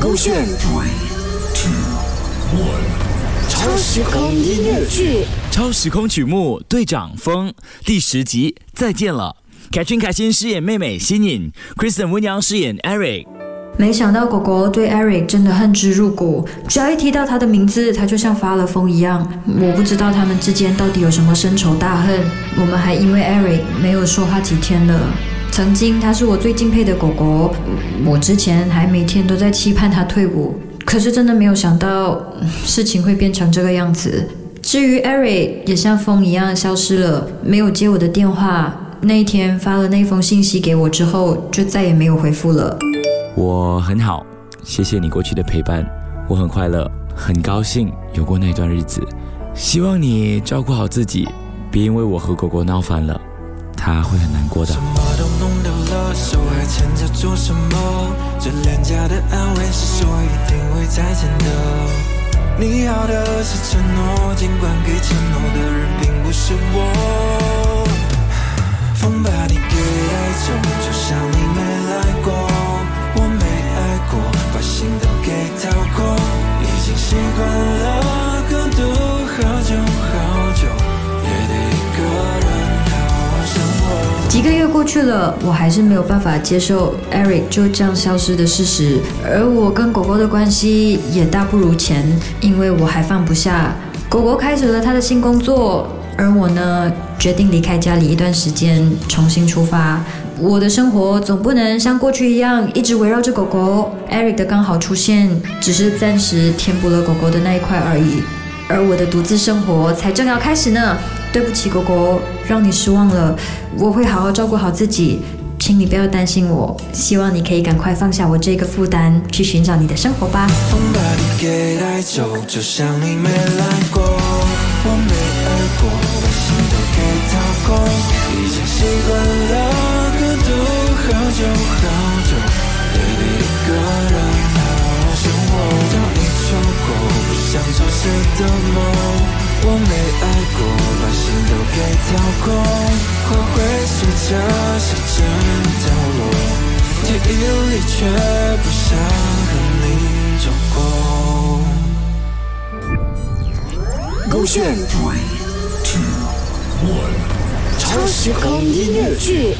勾选 Three, two, one. 超时空音乐剧。超时空曲目《队长风》第十集，再见了。凯俊、凯欣饰演妹妹新颖，Kristen 温阳饰演 Eric。没想到狗狗对 Eric 真的恨之入骨，只要一提到他的名字，他就像发了疯一样。我不知道他们之间到底有什么深仇大恨。我们还因为 Eric 没有说话几天了。曾经他是我最敬佩的狗狗，我之前还每天都在期盼他退伍，可是真的没有想到事情会变成这个样子。至于 Eric 也像风一样消失了，没有接我的电话。那一天发了那封信息给我之后，就再也没有回复了。我很好，谢谢你过去的陪伴，我很快乐，很高兴有过那段日子。希望你照顾好自己，别因为我和狗狗闹翻了，他会很难过的什。么都弄丢了，手还牵着做什么？最廉价的安慰是说一定会再见的。你要的是承诺，尽管给一个月过去了，我还是没有办法接受 Eric 就这样消失的事实，而我跟狗狗的关系也大不如前，因为我还放不下。狗狗开始了他的新工作，而我呢，决定离开家里一段时间，重新出发。我的生活总不能像过去一样一直围绕着狗狗。Eric 的刚好出现，只是暂时填补了狗狗的那一块而已。而我的独自生活才正要开始呢。对不起，狗狗，让你失望了。我会好好照顾好自己，请你不要担心我。希望你可以赶快放下我这个负担，去寻找你的生活吧。风把你给带走，就像你没来过，我没爱过，把心都给掏空，已经习惯了孤独好久好久，也得一个人好好生活。当你说过。不想做谁的梦，我没爱过，把心都给掏空，花会随着时间掉落，记忆里却不想和你走过。勾选 Three, two, one. 超时空音乐剧。